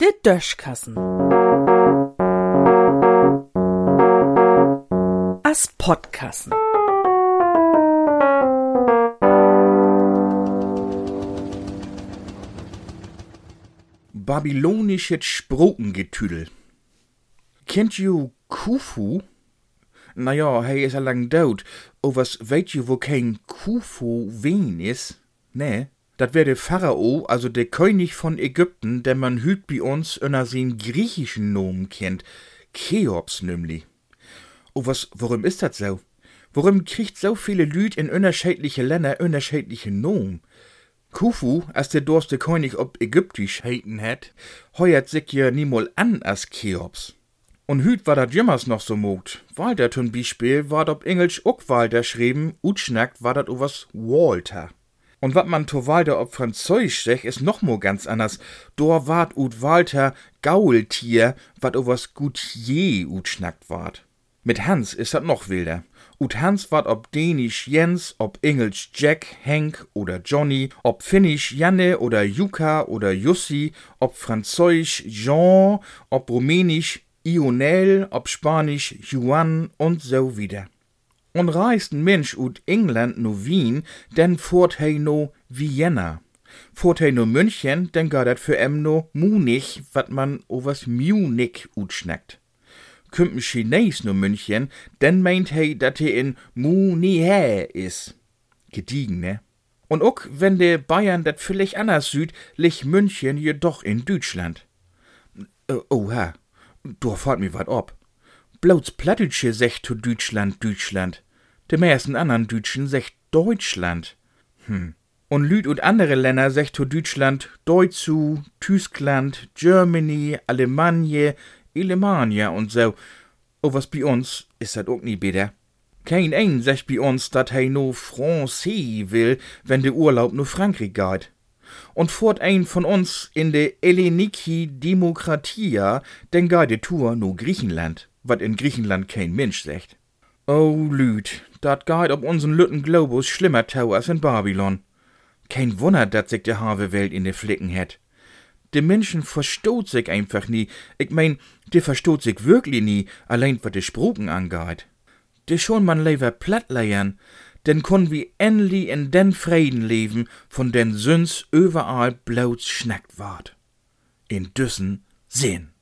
Der Döschkassen. As Podkassen. Babylonisches Sprokengetüdel. Kennt you Khufu? Naja, hij is al lang dood. O was weet je wo kein Khufu wen is? Nee. Dat wär der Pharao, also der König von Ägypten, der man hüt bei uns unter seinen griechischen Nomen kennt. Cheops nämlich. O was, warum ist dat so? Warum kriegt so viele Lüd in unterschiedliche Länder unterschiedliche Nomen? Khufu, als der dorste König ob Ägyptisch heiten hat, heuert sich ja niemol an als Cheops. Und hüt war dat jümmers noch so mogt. Walter zum Beispiel war ob Englisch ook Walter schrieben, utschnackt war dat o was Walter. Und wat man to Walter ob Französisch sech, is noch mo ganz anders. Dor wart ut Walter Gaultier, wat o was Gutier utschnackt wart. Mit Hans is dat noch wilder. Ut Hans ward ob Dänisch Jens, ob Englisch Jack, Hank oder Johnny, ob Finnisch Janne oder Juka oder Jussi, ob Französisch Jean, ob Rumänisch Ionel, ob Spanisch Juan und so wieder. Und reist ein Mensch ut England no Wien, denn fort hei no Vienna. Fort hei no München, denn gar dat für em no Munich, wat man overs Munich utschnackt kümmt ein Chines nur München, denn meint he, dat he in Munihe is. Gediegen, ne? Und ook wenn der Bayern dat vielleicht anders süd, lich München jedoch in Deutschland. Äh, oha, da fällt mir wat ob. Blauts Plattdütsche secht zu Deutschland, Deutschland. De meisten anderen Dütschen secht Deutschland. Hm. Und Lüd und andere Länder secht zu Deutschland Deutschu, Tyskland, Germany, Alemannie, Alemania und so. O was bei uns is dat ook nie bitter. Kein ein sagt bei uns, dat hei no Francais will, wenn de Urlaub no Frankreich geht. Und fort ein von uns in de Elleniki Demokratia, denn geht de Tour no Griechenland, wat in Griechenland kein Mensch sagt. Oh, Lüd, dat geht ob unseren Lütten Globus schlimmer tau als in Babylon. Kein Wunder, dat sich de halbe Welt in de Flicken hat. De Menschen verstoht sich einfach nie. Ich mein, de verstoht sich wirklich nie, allein was de Spruken angeht. De schon man lever platt leiern, denn kon wie endlich in den Frieden leben, von den Süns überall blauts schnackt ward. In Düssen sehen.